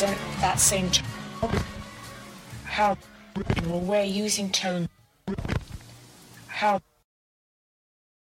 represent that same tone. How we're using tone. How